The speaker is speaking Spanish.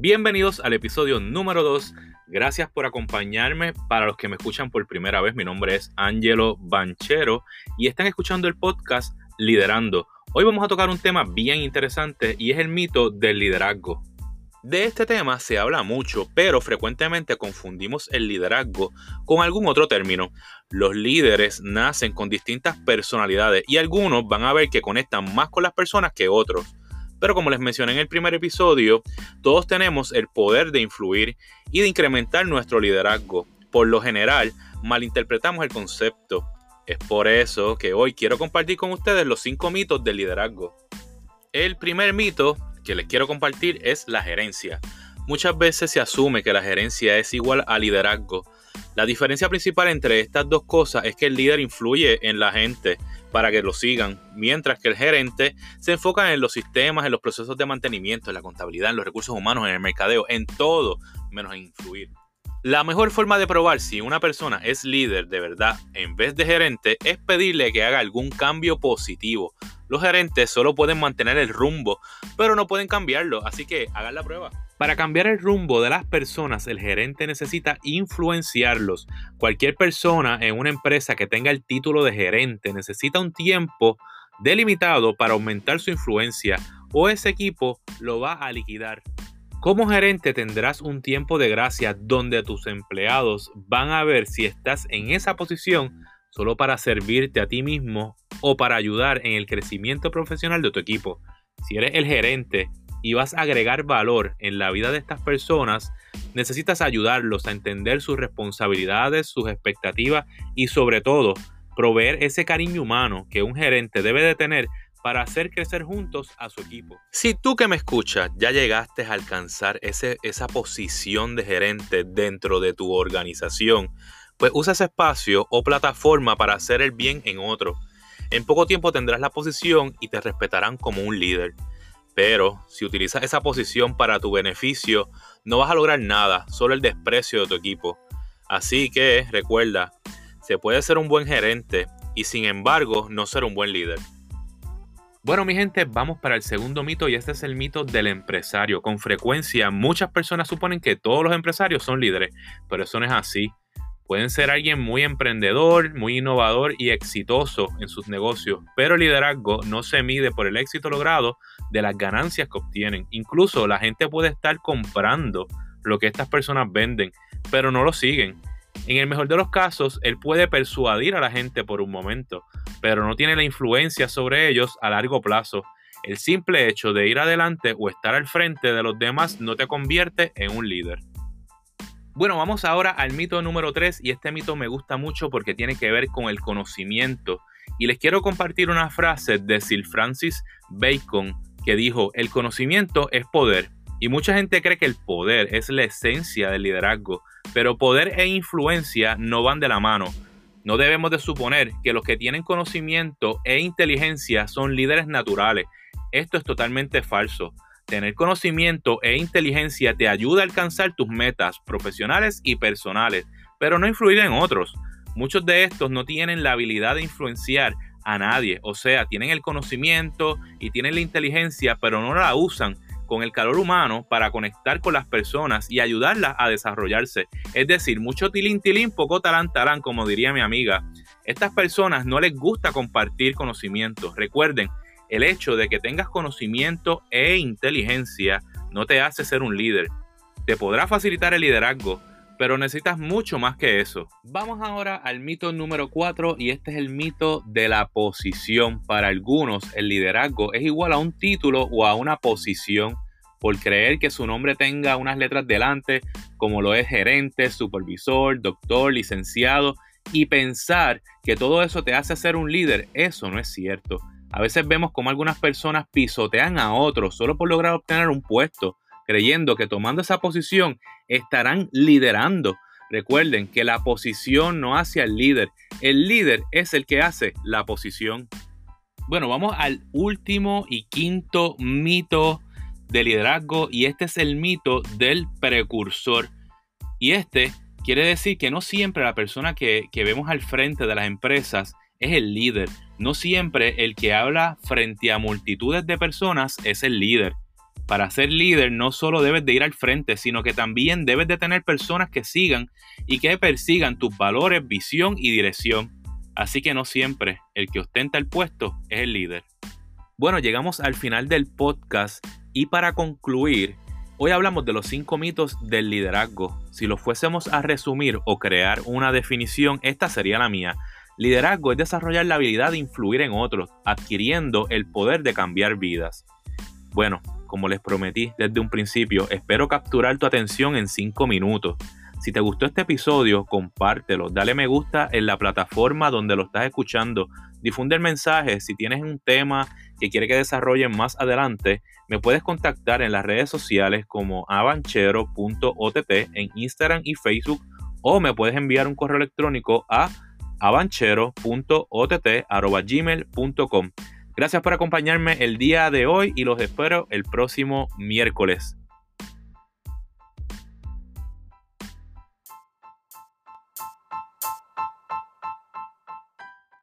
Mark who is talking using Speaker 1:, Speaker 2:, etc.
Speaker 1: Bienvenidos al episodio número 2. Gracias por acompañarme. Para los que me escuchan por primera vez, mi nombre es Angelo Banchero y están escuchando el podcast Liderando. Hoy vamos a tocar un tema bien interesante y es el mito del liderazgo. De este tema se habla mucho, pero frecuentemente confundimos el liderazgo con algún otro término. Los líderes nacen con distintas personalidades y algunos van a ver que conectan más con las personas que otros. Pero como les mencioné en el primer episodio, todos tenemos el poder de influir y de incrementar nuestro liderazgo. Por lo general, malinterpretamos el concepto. Es por eso que hoy quiero compartir con ustedes los cinco mitos del liderazgo. El primer mito que les quiero compartir es la gerencia. Muchas veces se asume que la gerencia es igual a liderazgo. La diferencia principal entre estas dos cosas es que el líder influye en la gente para que lo sigan, mientras que el gerente se enfoca en los sistemas, en los procesos de mantenimiento, en la contabilidad, en los recursos humanos, en el mercadeo, en todo menos en influir. La mejor forma de probar si una persona es líder de verdad en vez de gerente es pedirle que haga algún cambio positivo. Los gerentes solo pueden mantener el rumbo, pero no pueden cambiarlo, así que hagan la prueba. Para cambiar el rumbo de las personas, el gerente necesita influenciarlos. Cualquier persona en una empresa que tenga el título de gerente necesita un tiempo delimitado para aumentar su influencia o ese equipo lo va a liquidar. Como gerente tendrás un tiempo de gracia donde tus empleados van a ver si estás en esa posición solo para servirte a ti mismo o para ayudar en el crecimiento profesional de tu equipo. Si eres el gerente, y vas a agregar valor en la vida de estas personas, necesitas ayudarlos a entender sus responsabilidades, sus expectativas y sobre todo proveer ese cariño humano que un gerente debe de tener para hacer crecer juntos a su equipo. Si tú que me escuchas ya llegaste a alcanzar ese, esa posición de gerente dentro de tu organización, pues usa ese espacio o plataforma para hacer el bien en otro. En poco tiempo tendrás la posición y te respetarán como un líder. Pero si utilizas esa posición para tu beneficio, no vas a lograr nada, solo el desprecio de tu equipo. Así que recuerda, se puede ser un buen gerente y sin embargo no ser un buen líder. Bueno, mi gente, vamos para el segundo mito y este es el mito del empresario. Con frecuencia, muchas personas suponen que todos los empresarios son líderes, pero eso no es así. Pueden ser alguien muy emprendedor, muy innovador y exitoso en sus negocios, pero el liderazgo no se mide por el éxito logrado de las ganancias que obtienen. Incluso la gente puede estar comprando lo que estas personas venden, pero no lo siguen. En el mejor de los casos, él puede persuadir a la gente por un momento, pero no tiene la influencia sobre ellos a largo plazo. El simple hecho de ir adelante o estar al frente de los demás no te convierte en un líder. Bueno, vamos ahora al mito número 3 y este mito me gusta mucho porque tiene que ver con el conocimiento. Y les quiero compartir una frase de Sir Francis Bacon que dijo, el conocimiento es poder. Y mucha gente cree que el poder es la esencia del liderazgo, pero poder e influencia no van de la mano. No debemos de suponer que los que tienen conocimiento e inteligencia son líderes naturales. Esto es totalmente falso. Tener conocimiento e inteligencia te ayuda a alcanzar tus metas profesionales y personales, pero no influir en otros. Muchos de estos no tienen la habilidad de influenciar a nadie, o sea, tienen el conocimiento y tienen la inteligencia, pero no la usan con el calor humano para conectar con las personas y ayudarlas a desarrollarse. Es decir, mucho tilín tilín, poco talán talán, como diría mi amiga. Estas personas no les gusta compartir conocimientos. Recuerden, el hecho de que tengas conocimiento e inteligencia no te hace ser un líder. Te podrá facilitar el liderazgo, pero necesitas mucho más que eso. Vamos ahora al mito número 4 y este es el mito de la posición. Para algunos el liderazgo es igual a un título o a una posición por creer que su nombre tenga unas letras delante como lo es gerente, supervisor, doctor, licenciado y pensar que todo eso te hace ser un líder, eso no es cierto. A veces vemos como algunas personas pisotean a otros solo por lograr obtener un puesto, creyendo que tomando esa posición estarán liderando. Recuerden que la posición no hace al líder, el líder es el que hace la posición. Bueno, vamos al último y quinto mito de liderazgo y este es el mito del precursor. Y este quiere decir que no siempre la persona que, que vemos al frente de las empresas es el líder. No siempre el que habla frente a multitudes de personas es el líder. Para ser líder no solo debes de ir al frente, sino que también debes de tener personas que sigan y que persigan tus valores, visión y dirección. Así que no siempre el que ostenta el puesto es el líder. Bueno, llegamos al final del podcast y para concluir, hoy hablamos de los cinco mitos del liderazgo. Si lo fuésemos a resumir o crear una definición, esta sería la mía. Liderazgo es desarrollar la habilidad de influir en otros, adquiriendo el poder de cambiar vidas. Bueno, como les prometí desde un principio, espero capturar tu atención en 5 minutos. Si te gustó este episodio, compártelo, dale me gusta en la plataforma donde lo estás escuchando, difunde el mensaje, si tienes un tema que quiere que desarrolle más adelante, me puedes contactar en las redes sociales como avanchero.ott en Instagram y Facebook o me puedes enviar un correo electrónico a avanchero.ott.gmail.com. Gracias por acompañarme el día de hoy y los espero el próximo miércoles.